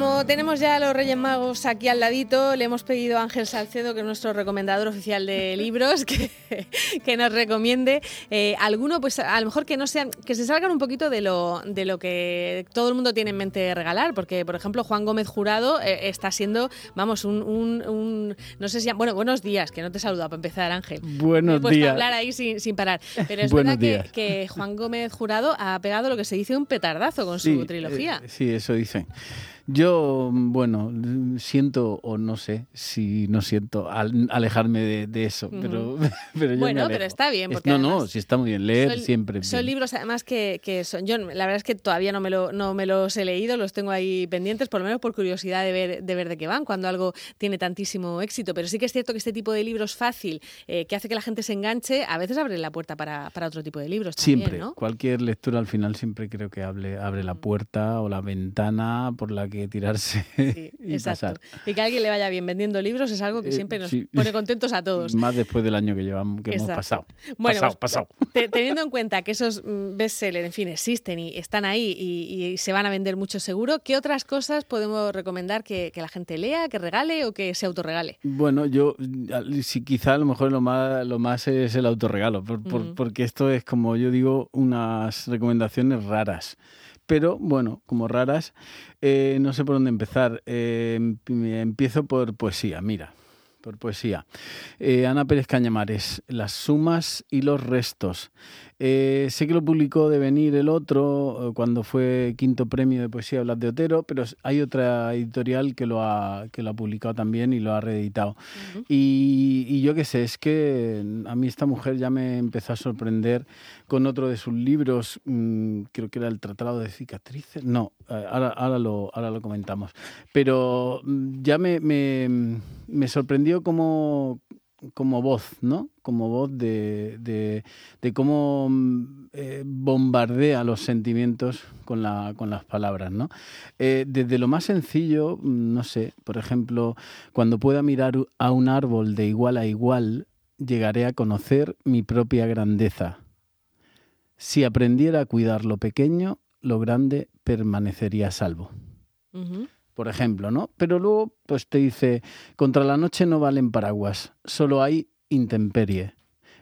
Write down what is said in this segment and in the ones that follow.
como tenemos ya a los Reyes Magos aquí al ladito, le hemos pedido a Ángel Salcedo, que es nuestro recomendador oficial de libros, que, que nos recomiende eh, alguno, pues a lo mejor que no sean, que se salgan un poquito de lo, de lo que todo el mundo tiene en mente regalar, porque por ejemplo Juan Gómez Jurado eh, está siendo, vamos, un, un, no sé si, bueno, buenos días, que no te saluda para empezar Ángel. Buenos Me he días. a hablar ahí sin, sin parar, pero es Buenos verdad que, días. que Juan Gómez Jurado ha pegado lo que se dice un petardazo con su trilogía. eh, sí, eso dicen. Yo, bueno, siento o no sé si no siento al- alejarme de, de eso, pero, pero yo me Bueno, pero está bien, porque no, no, sí está muy bien. Leer Son- siempre. Son bien. libros además que, que son. Yo la verdad es que todavía no me, lo, no me los he leído, los tengo ahí pendientes, por lo menos por curiosidad de ver, de ver de qué van, cuando algo tiene tantísimo éxito. Pero sí que es cierto que este tipo de libros fácil, eh, que hace que la gente se enganche, a veces abre la puerta para, para otro tipo de libros. También, Siempre, ¿no? cualquier lectura al final siempre creo que hable, abre la puerta o la ventana por la que tirarse Sí, y exacto. pasar. Y que a alguien le vaya bien vendiendo libros es algo que Eh, siempre nos sí. pone contentos a todos. Más después del año que llevamos, que hemos pasado. Bueno, pasado, pues, pasado. te- teniendo en cuenta que esos mm, bestsellers, en fin, existen y están ahí y, y se van a vender mucho seguro, ¿qué otras cosas podemos recomendar que, que la gente lea, que regale o que se autorregale? Bueno, yo sí, quizá a lo mejor lo más, lo más es el autorregalo, por- por- Ujú. porque esto es como yo digo, unas recomendaciones raras. Pero bueno, como raras, eh, no sé por dónde empezar. Eh, em- empiezo por poesía, mira, por poesía. Eh, Ana Pérez Cañamares, Las sumas y los restos. Eh, sé que lo publicó Devenir el otro, eh, cuando fue quinto premio de poesía Blas de Otero, pero hay otra editorial que lo ha, que lo ha publicado también y lo ha reeditado. y, y yo qué sé, es que a mí esta mujer ya me empezó a sorprender con otro de sus libros, mm, creo que era El Tratado de Cicatrices. No, ahora, ahora, lo, ahora lo comentamos. Pero mm, ya me, me, me sorprendió como, como voz, ¿no? Como voz de, de, de cómo mm, eh, bombardea los sentimientos con, la, con las palabras, ¿no? Eh, desde lo más sencillo, mm, no sé, por ejemplo, cuando pueda mirar a un árbol de igual a igual, llegaré a conocer mi propia grandeza. Si aprendiera a cuidar lo pequeño, lo grande permanecería a salvo por ejemplo, ¿no? Pero luego, pues te dice, contra la noche no valen paraguas, solo hay intemperie.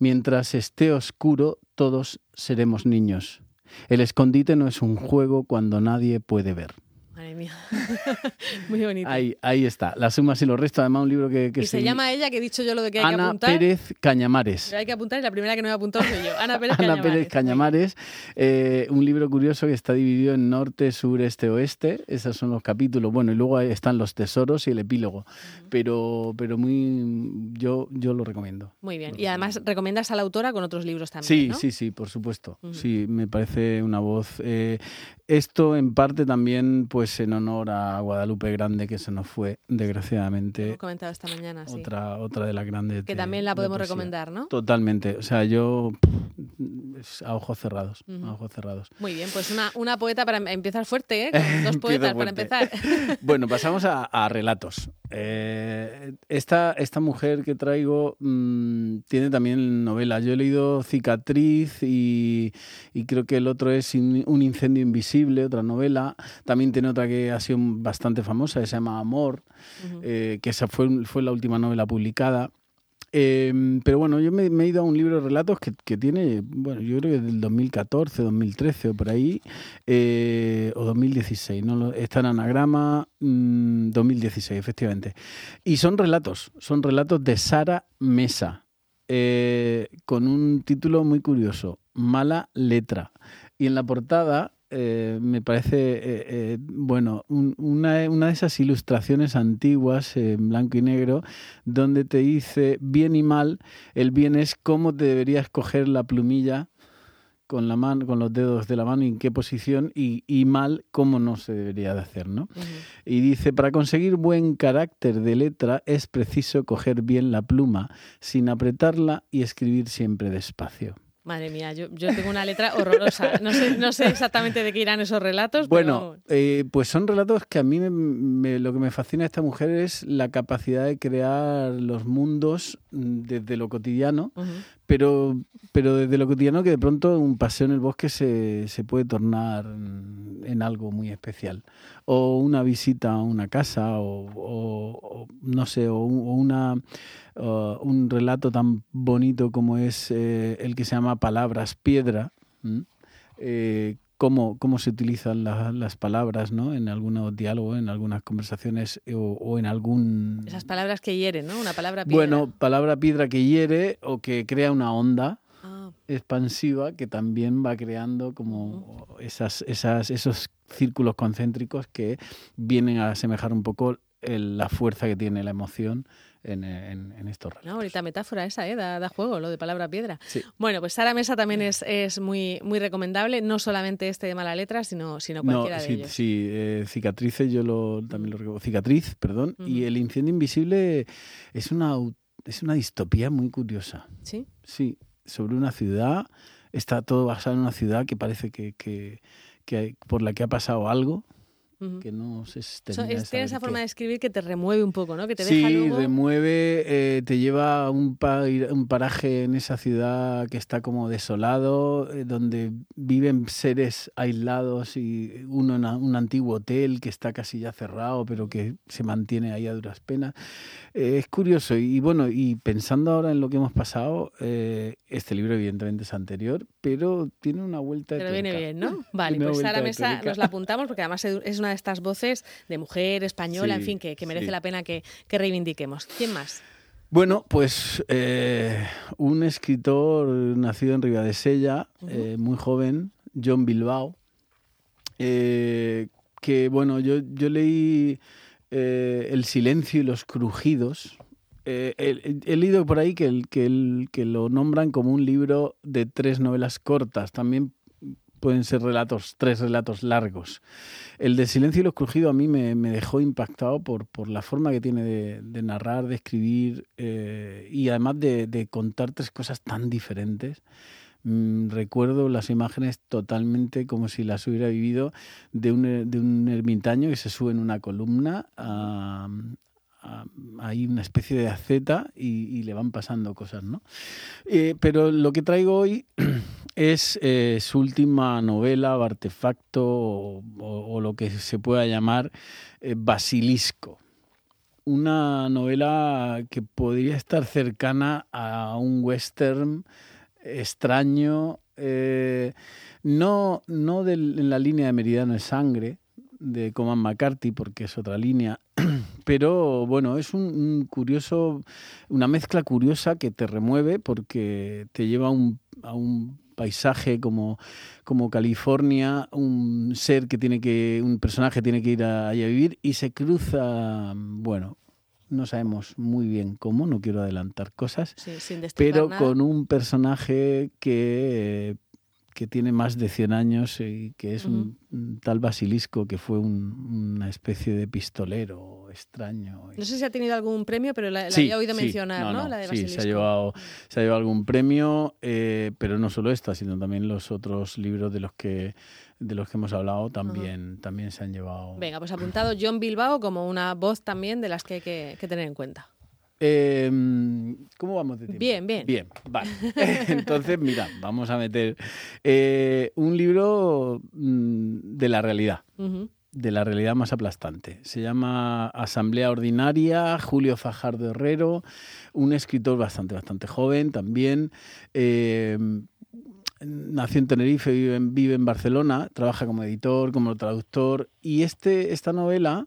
Mientras esté oscuro, todos seremos niños. El escondite no es un juego cuando nadie puede ver. Madre mía. Muy bonito. Ahí, ahí está, las sumas y los restos, además un libro que, que y se llama ella, que he dicho yo lo de que hay que Ana apuntar. Pérez Cañamares. Pero hay que apuntar y la primera que no ha apuntado soy yo. Ana Pérez Ana Cañamares. Pérez Cañamares, eh, un libro curioso que está dividido en norte, sur, este, oeste. Esos son los capítulos. Bueno, y luego están los tesoros y el epílogo. Pero, pero muy, yo, yo lo recomiendo. Muy bien. Y además recomiendas a la autora con otros libros también. Sí, ¿no? sí, sí, por supuesto. Sí, me parece una voz. eh, esto en parte también, pues en honor a Guadalupe Grande, que se nos fue, desgraciadamente. hemos comentado esta mañana, sí. Otra, otra de las grandes. que de- también la de podemos recomendar, ¿no? Totalmente. O sea, yo pff, a ojos cerrados. A ojos cerrados. Muy bien, pues una, una poeta para em- empezar fuerte, ¿eh? Con dos poetas para empezar. Bueno, pasamos a, a relatos. Eh, esta, esta mujer que traigo mm, tiene también novelas. Yo he leído Cicatriz y, y creo que el otro es In- Un incendio invisible, otra novela. También tiene otra que ha sido bastante famosa, que se llama Amor, eh, que esa fue, fue la última novela publicada. Eh, pero bueno, yo me, he ido a un libro de relatos que, que tiene, bueno, yo creo que del 2014, 2013 o por ahí, eh, o 2016, ¿no? Está en anagrama mm, 2016, efectivamente. Y son relatos, son relatos de Sara Mesa, eh, con un título muy curioso, Mala Letra. Y en la portada eh, me parece, eh, eh, bueno, un- una, una de esas ilustraciones antiguas en blanco y negro, donde te dice bien y mal, el bien es cómo te deberías coger la plumilla con la mano, con los dedos de la mano y en qué posición, y, y mal cómo no se debería de hacer, ¿no? Y dice, para conseguir buen carácter de letra es preciso coger bien la pluma, sin apretarla y escribir siempre despacio. Madre mía, yo, yo tengo una letra horrorosa. No sé, no sé exactamente de qué irán esos relatos, Bueno, pero eh, pues son relatos que a mí me- me- lo que me fascina de esta mujer es la capacidad de crear los mundos desde lo cotidiano. Pero, pero desde lo cotidiano que de pronto un paseo en el bosque se, se puede tornar en algo muy especial. O una visita a una casa, o, no sé, o, una, un relato tan bonito como es eh, el que se llama Palabras Piedra. Cómo, cómo se utilizan las palabras ¿no? en algunos diálogos, en algunas conversaciones eh, o, en algún... Esas palabras que hieren, ¿no? Una palabra piedra. Bueno, palabra piedra que hiere o que crea una onda ah. expansiva que también va creando como esas, esas, esos círculos concéntricos que vienen a asemejar un poco la fuerza que tiene la emoción en, en, estos relatos. No, ahorita metáfora esa, ¿eh? da, juego, lo de palabra piedra. Bueno, pues Sara Mesa también es, es, muy, muy recomendable, no solamente este de mala letra, sino, sino cualquiera de sí, ellos. Sí, eh, Cicatrices yo lo, también lo recomiendo. Cicatriz, perdón. Y El incendio invisible es una, es una distopía muy curiosa. ¿Sí? Sí, sobre una ciudad, está todo basado en una ciudad que parece que, que, que por la que ha pasado algo que no se Tiene esa forma de escribir que te remueve un poco, ¿no? Que te sí, deja remueve, eh, te lleva a un, un, paraje en esa ciudad que está como desolado, eh, donde viven seres aislados y uno en un antiguo hotel que está casi ya cerrado, pero que se mantiene ahí a duras penas. Eh, es curioso y, bueno, y pensando ahora en lo que hemos pasado, este libro evidentemente es anterior, pero tiene una vuelta de Pero viene bien, ¿no? Vale, pues Sara Mesa nos la apuntamos porque además es una de estas voces de mujer española, en fin, que, merece la pena que, reivindiquemos. ¿Quién más? Bueno, pues eh, un escritor nacido en Ribadesella, eh, muy joven, John Bilbao, eh, que bueno, yo, yo leí El silencio y los crujidos. he, leído por ahí que, el, que, el, que lo nombran como un libro de tres novelas cortas. También pueden ser relatos, tres relatos largos. El de Silencio y los Crujidos a mí me, dejó impactado por, por, la forma que tiene de, narrar, de escribir eh, y además de, contar tres cosas tan diferentes. Mm, recuerdo las imágenes totalmente como si las hubiera vivido de un, de un ermitaño que se sube en una columna a, hay una especie de aceta y, le van pasando cosas, ¿no? Eh, pero lo que traigo hoy es eh, su última novela, artefacto o, lo que se pueda llamar eh, Basilisco. Una novela que podría estar cercana a un western extraño, no, no en la línea de Meridiano de Sangre, de Coman McCarthy, porque es otra línea, pero bueno, es un, curioso, una mezcla curiosa que te remueve porque te lleva a un, a un paisaje como, como California, un ser que tiene que, un personaje tiene que ir a vivir y se cruza, bueno, no sabemos muy bien cómo, no quiero adelantar cosas, pero con un personaje que que tiene más de 100 años y que es un, tal basilisco que fue una especie de pistolero extraño. No sé si ha tenido algún premio, pero la, había oído mencionar, ¿no? sí, se ha, llevado, se ha llevado algún premio, eh, pero no solo esta, sino también los otros libros de los que de los que hemos hablado también, también se han llevado. Venga, pues apuntado John Bilbao como una voz también de las que hay que tener en cuenta. Em, ¿Cómo vamos de tiempo? Bien, bien. Bien, vale. Entonces, mira, vamos a meter eh, un libro mm, de la realidad, de la realidad más aplastante. Se llama Asamblea Ordinaria, Julio Fajardo Herrero, un escritor bastante, bastante joven también. Em, nació en Tenerife, vive en, vive en Barcelona, trabaja como editor, como traductor, y este, esta novela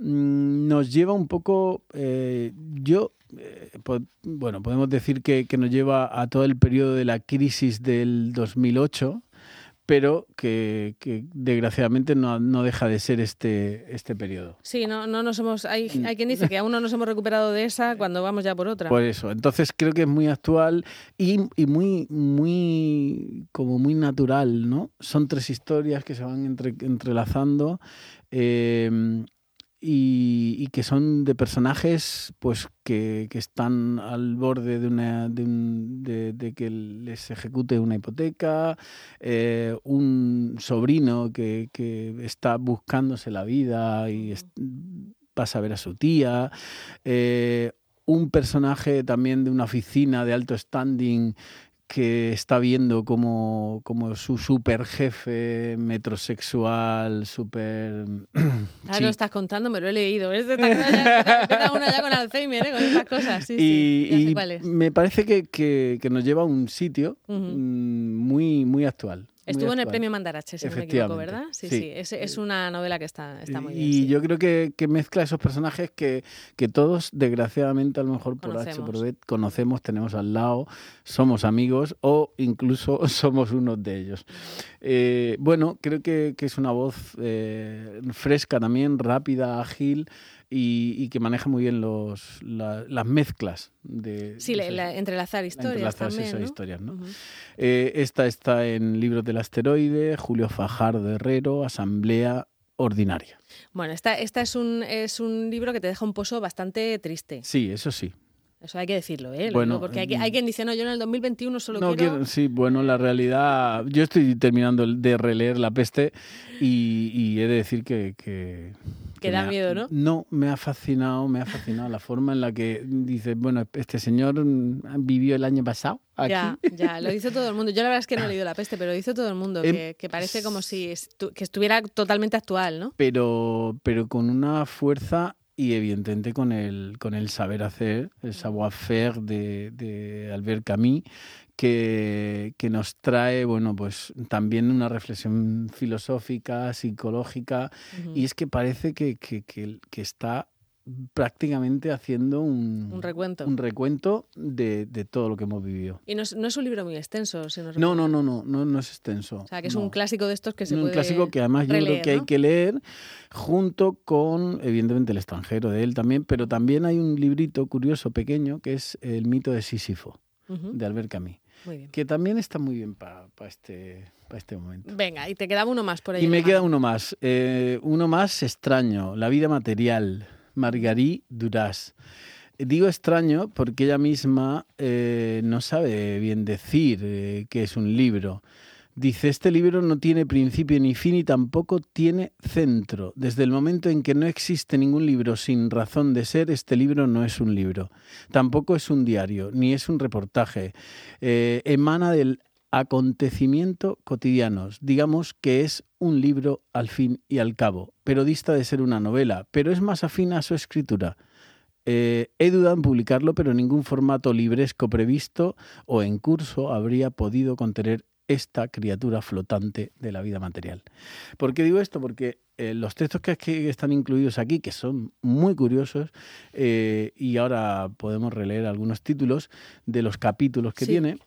nos lleva un poco, eh, yo, eh, bueno, podemos decir que, nos lleva a todo el periodo de la crisis del 2008, pero que, desgraciadamente no, deja de ser este, este periodo. Sí, no, no nos hemos, hay, hay quien dice que aún no nos hemos recuperado de esa cuando vamos ya por otra. Por eso, entonces creo que es muy actual y, y muy, muy, como muy natural, ¿no? Son tres historias que se van entre, entrelazando. Eh, y, que son de personajes pues que, que están al borde de, una, de, de, que les ejecute una hipoteca, eh, un sobrino que, que, está buscándose la vida y pasa a ver a su tía, eh, un personaje también de una oficina de alto standing que está viendo como, como su super jefe metrosexual, super... Ahora lo estás contando, me lo he leído. ¿ves? Empieza uno ya con Alzheimer, ¿eh? con estas cosas. Sí, y, sí, y me parece que, que, que, nos lleva a un sitio uh -huh. muy, muy actual. Estuvo en el premio Mandarache, si no me equivoco, ¿verdad? Sí, sí. sí. Es, es, una novela que está, está muy bien. Y sí. yo creo que, que, mezcla esos personajes que, que, todos, desgraciadamente, a lo mejor por conocemos. H por B, conocemos, tenemos al lado, somos amigos o incluso somos unos de ellos. Eh, bueno, creo que, es una voz eh, fresca también, rápida, ágil. Y, y, que maneja muy bien los, la, las mezclas de... Sí, la, entrelazar historias entrelazar también, esas ¿no? historias, ¿no? Uh -huh. eh, esta está en Libros del Asteroide, Julio Fajardo Herrero, Asamblea Ordinaria. Bueno, esta, esta es, un, es un libro que te deja un pozo bastante triste. Sí, eso sí. Eso hay que decirlo, ¿eh? Bueno, digo porque hay, hay, quien dice, no, yo en el 2021 solo no, quiero... Sí, bueno, la realidad... Yo estoy terminando de releer La Peste y, y he de decir que... que que da miedo, ¿no? No, me ha fascinado, me ha fascinado la forma en la que dice, bueno, este señor vivió el año pasado. Aquí. Ya, ya, lo dice todo el mundo. Yo la verdad es que no he leído La Peste, pero dice todo el mundo que, que parece como si estu que estuviera totalmente actual, ¿no? Pero, pero con una fuerza y evidentemente con el, con el saber hacer, el savoir-faire de, de Albert Camus, que, que, nos trae, bueno, pues también una reflexión filosófica, psicológica, uh -huh. y es que parece que, que, que, está prácticamente haciendo un, un recuento, un recuento de, de, todo lo que hemos vivido. Y no es, no es un libro muy extenso, si no, no, no, no, no, no es extenso. O sea, que es no. un clásico de estos que se un puede Un clásico que además releer, yo creo que hay que leer junto con, evidentemente, el extranjero de él también, pero también hay un librito curioso, pequeño, que es El mito de Sísifo, uh -huh. de Albert Camus. Que también está muy bien para pa este, pa este momento. Venga, y te quedaba uno más por ahí. Y me queda uno más. Eh, uno más extraño, La vida material, Marguerite Duras. Digo extraño porque ella misma eh, no sabe bien decir eh, que es un libro. Dice, este libro no tiene principio ni fin y tampoco tiene centro. Desde el momento en que no existe ningún libro sin razón de ser, este libro no es un libro. Tampoco es un diario, ni es un reportaje. Eh, emana del acontecimiento cotidianos. Digamos que es un libro al fin y al cabo, pero dista de ser una novela, pero es más afín a su escritura. Eh, he dudado en publicarlo, pero ningún formato libresco previsto o en curso habría podido contener esta criatura flotante de la vida material. ¿Por qué digo esto? Porque eh, los textos que, que, están incluidos aquí, que son muy curiosos, eh, y ahora podemos releer algunos títulos de los capítulos que sí. tiene,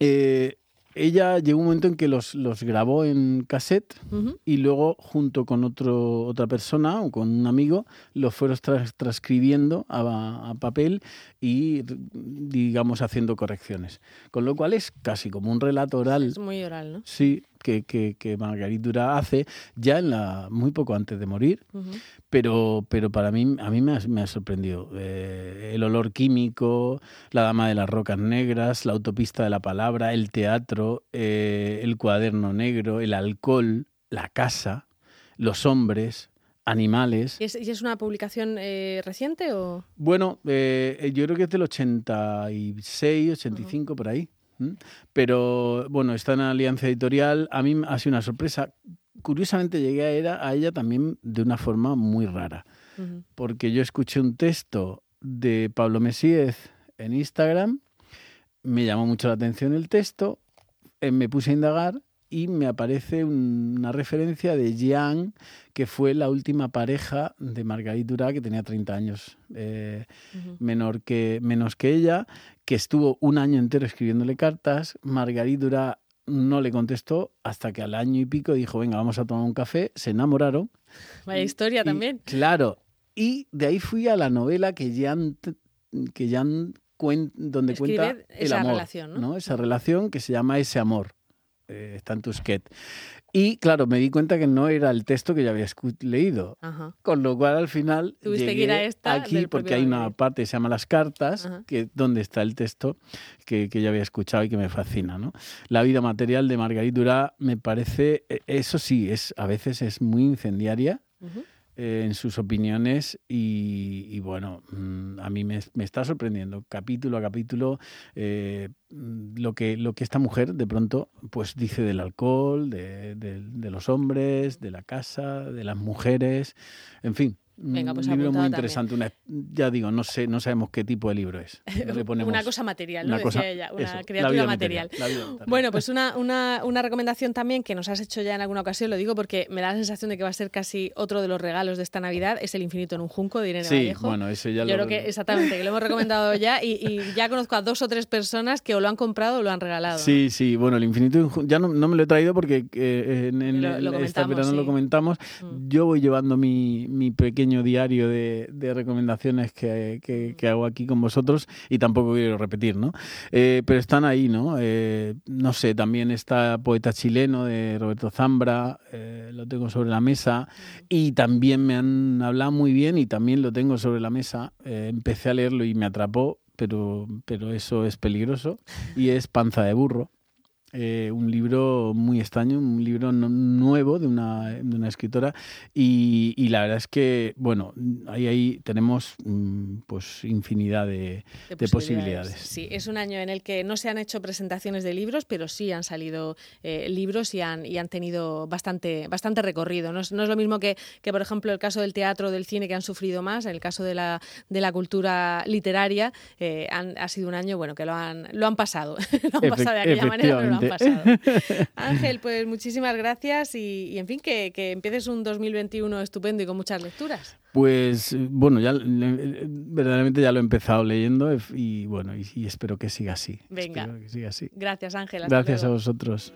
eh, ella llegó un momento en que los, los grabó en cassette uh -huh. y luego junto con otro, otra persona o con un amigo los fueron tras, transcribiendo a, a, papel y digamos haciendo correcciones. Con lo cual es casi como un relato oral. Es muy oral, ¿no? Sí, que, que, que Margarita Dura hace ya en la muy poco antes de morir, uh -huh. pero, pero para mí, a mí me ha, me ha sorprendido. Eh, el olor químico, la dama de las rocas negras, la autopista de la palabra, el teatro, eh, el cuaderno negro, el alcohol, la casa, los hombres, animales. ¿Y es, ¿Y es una publicación eh, reciente o...? Bueno, eh, yo creo que es del 86, 85, uh -huh. por ahí. Pero bueno, está en Alianza Editorial. A mí ha sido una sorpresa. Curiosamente llegué a ella, a ella también de una forma muy rara. Uh -huh. Porque yo escuché un texto de Pablo Mesíez en Instagram, me llamó mucho la atención el texto, eh, me puse a indagar y me aparece una referencia de Jean, que fue la última pareja de Marguerite Duras, que tenía 30 años eh, uh -huh. menor que, menos que ella, que estuvo un año entero escribiéndole cartas. Marguerite Duras no le contestó hasta que al año y pico dijo, venga, vamos a tomar un café, se enamoraron. Vaya historia y, también. Claro, y de ahí fui a la novela que Jean, que Jean cuen, donde Escribe cuenta el esa amor, relación, ¿no? ¿no? Esa relación que se llama Ese amor eh, está en Tusquet. Y claro, me di cuenta que no era el texto que ya había leído. Ajá. Con lo cual al final Tuviste llegué que ir a esta aquí porque hay una parte que se llama Las cartas, que donde está el texto que, que ya había escuchado y que me fascina. ¿no? La vida material de Margarita Durá me parece, e, eso sí, es a veces es muy incendiaria. Uh -huh. Eh, en sus opiniones y, bueno, mm, a mí me, está sorprendiendo capítulo a capítulo eh, mm, lo, que, lo que esta mujer de pronto pues dice del alcohol, de, de los hombres, de la casa, de las mujeres, en fin, Venga, pues un libro muy interesante. ya digo, no sé, no sabemos qué tipo de libro es. una cosa material, ¿no? Una Decía ella, una criatura material. bueno, pues una, una, una, recomendación también que nos has hecho ya en alguna ocasión, lo digo porque me da la sensación de que va a ser casi otro de los regalos de esta Navidad, es El infinito en un junco de Irene sí, bueno, ese ya Yo creo que exactamente, que lo hemos recomendado ya y, ya conozco a dos o tres personas que o lo han comprado o lo han regalado. Sí, sí, bueno, El infinito en un junco, ya no, me lo he traído porque eh, en, lo, esta verano lo comentamos. Mm. Yo voy llevando mi, mi pequeño diario de, recomendaciones que, hago aquí con vosotros y tampoco quiero repetir, ¿no? Eh, pero están ahí, ¿no? Eh, no sé, también está Poeta Chileno de Roberto Zambra, eh, lo tengo sobre la mesa y también me han hablado muy bien y también lo tengo sobre la mesa. empecé a leerlo y me atrapó, pero, pero eso es peligroso y es Panza de Burro eh, un libro muy extraño, un libro nuevo de una, de una escritora y, y, la verdad es que, bueno, ahí, ahí tenemos mm, pues infinidad de, posibilidades. Sí, es un año en el que no se han hecho presentaciones de libros, pero sí han salido eh, libros y han, y han tenido bastante, bastante recorrido. No es, no es lo mismo que, que, por ejemplo, el caso del teatro, del cine, que han sufrido más, en el caso de la, de la cultura literaria, eh, han, ha sido un año bueno que lo han, lo han pasado, lo han pasado de aquella manera, Ángel, pues muchísimas gracias y, en fin, que, empieces un 2021 estupendo y con muchas lecturas. Pues bueno, ya verdaderamente ya lo he empezado leyendo y bueno, y, espero que siga así. Venga. que siga así. Gracias, Ángel. Gracias a vosotros.